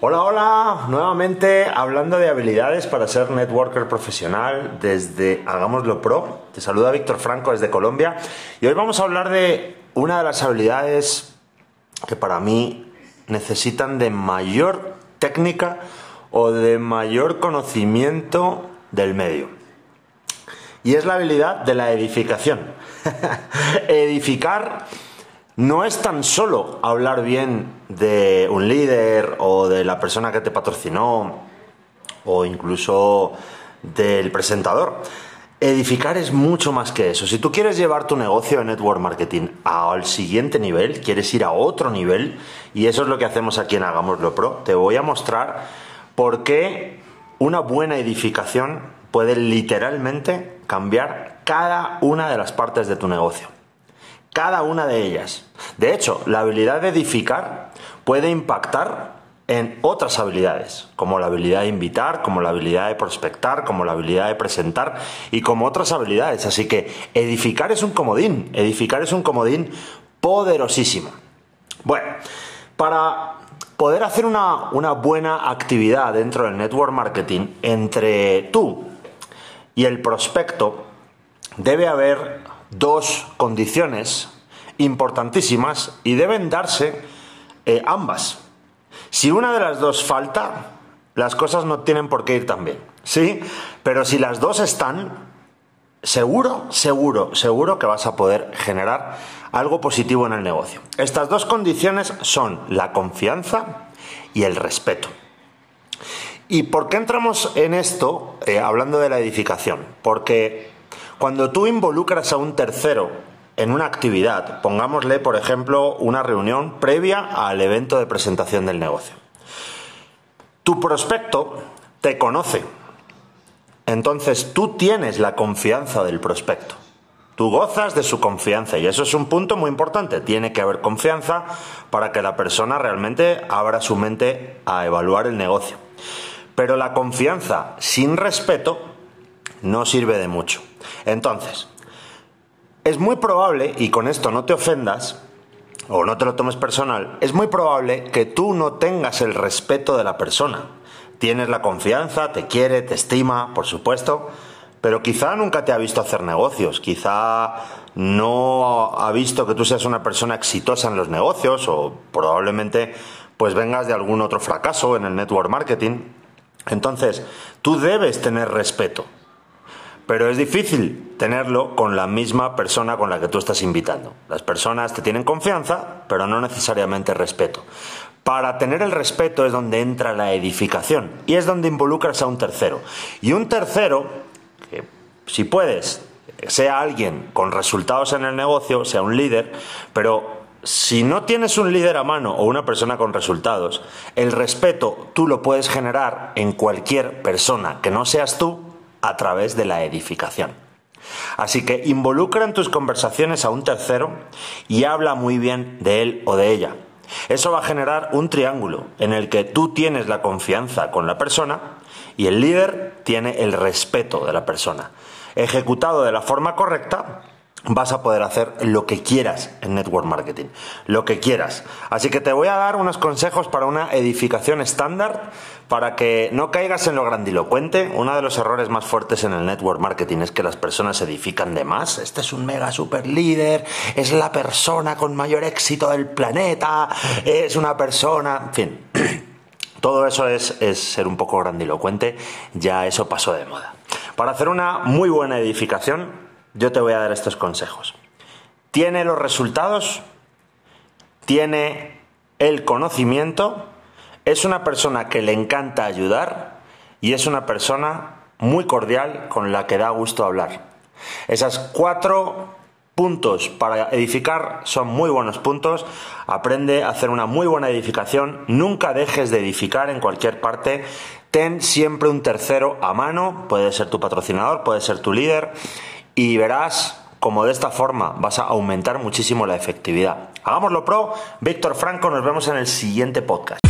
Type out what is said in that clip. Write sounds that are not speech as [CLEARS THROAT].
Hola, hola, nuevamente hablando de habilidades para ser networker profesional desde Hagámoslo Pro. Te saluda Víctor Franco desde Colombia y hoy vamos a hablar de una de las habilidades que para mí necesitan de mayor técnica o de mayor conocimiento del medio. Y es la habilidad de la edificación. [LAUGHS] Edificar no es tan solo hablar bien de un líder o de la persona que te patrocinó o incluso del presentador. Edificar es mucho más que eso. Si tú quieres llevar tu negocio de network marketing al siguiente nivel, quieres ir a otro nivel, y eso es lo que hacemos aquí en Hagámoslo Pro, te voy a mostrar por qué una buena edificación puede literalmente cambiar cada una de las partes de tu negocio cada una de ellas. De hecho, la habilidad de edificar puede impactar en otras habilidades, como la habilidad de invitar, como la habilidad de prospectar, como la habilidad de presentar y como otras habilidades. Así que edificar es un comodín, edificar es un comodín poderosísimo. Bueno, para poder hacer una, buena actividad dentro del network marketing entre tú y el prospecto, debe haber dos condiciones importantísimas y deben darse eh, ambas. Si una de las dos falta, las cosas no tienen por qué ir tan bien, ¿sí? Pero si las dos están, seguro, seguro, seguro que vas a poder generar algo positivo en el negocio. Estas dos condiciones son la confianza y el respeto. ¿Y por qué entramos en esto eh, hablando de la edificación? Porque cuando tú involucras a un tercero en una actividad, pongámosle, por ejemplo, una reunión previa al evento de presentación del negocio, tu prospecto te conoce. Entonces tú tienes la confianza del prospecto. Tú gozas de su confianza y eso es un punto muy importante. Tiene que haber confianza para que la persona realmente abra su mente a evaluar el negocio. Pero la confianza sin respeto no sirve de mucho. Entonces, es muy probable, y con esto no te ofendas, o no te lo tomes personal, es muy probable que tú no tengas el respeto de la persona. Tienes la confianza, te quiere, te estima, por supuesto, pero quizá nunca te ha visto hacer negocios, quizá no ha visto que tú seas una persona exitosa en los negocios o probablemente pues vengas de algún otro fracaso en el network marketing. Entonces, tú debes tener respeto pero es difícil tenerlo con la misma persona con la que tú estás invitando. Las personas te tienen confianza, pero no necesariamente respeto. Para tener el respeto es donde entra la edificación y es donde involucras a un tercero. Y un tercero, que si puedes, sea alguien con resultados en el negocio, sea un líder, pero si no tienes un líder a mano o una persona con resultados, el respeto tú lo puedes generar en cualquier persona que no seas tú a través de la edificación. Así que involucra en tus conversaciones a un tercero y habla muy bien de él o de ella. Eso va a generar un triángulo en el que tú tienes la confianza con la persona y el líder tiene el respeto de la persona. Ejecutado de la forma correcta, vas a poder hacer lo que quieras en network marketing, lo que quieras. Así que te voy a dar unos consejos para una edificación estándar para que no caigas en lo grandilocuente. Uno de los errores más fuertes en el network marketing es que las personas edifican de más. Este es un mega super líder, es la persona con mayor éxito del planeta, es una persona, en fin. [CLEARS THROAT] Todo eso es, es ser un poco grandilocuente, ya eso pasó de moda. Para hacer una muy buena edificación, yo te voy a dar estos consejos. Tiene los resultados, tiene el conocimiento, es una persona que le encanta ayudar y es una persona muy cordial con la que da gusto hablar. Esas cuatro puntos para edificar son muy buenos puntos. Aprende a hacer una muy buena edificación. Nunca dejes de edificar en cualquier parte. Ten siempre un tercero a mano. Puede ser tu patrocinador, puede ser tu líder y verás como de esta forma vas a aumentar muchísimo la efectividad. Hagámoslo pro, Víctor Franco, nos vemos en el siguiente podcast.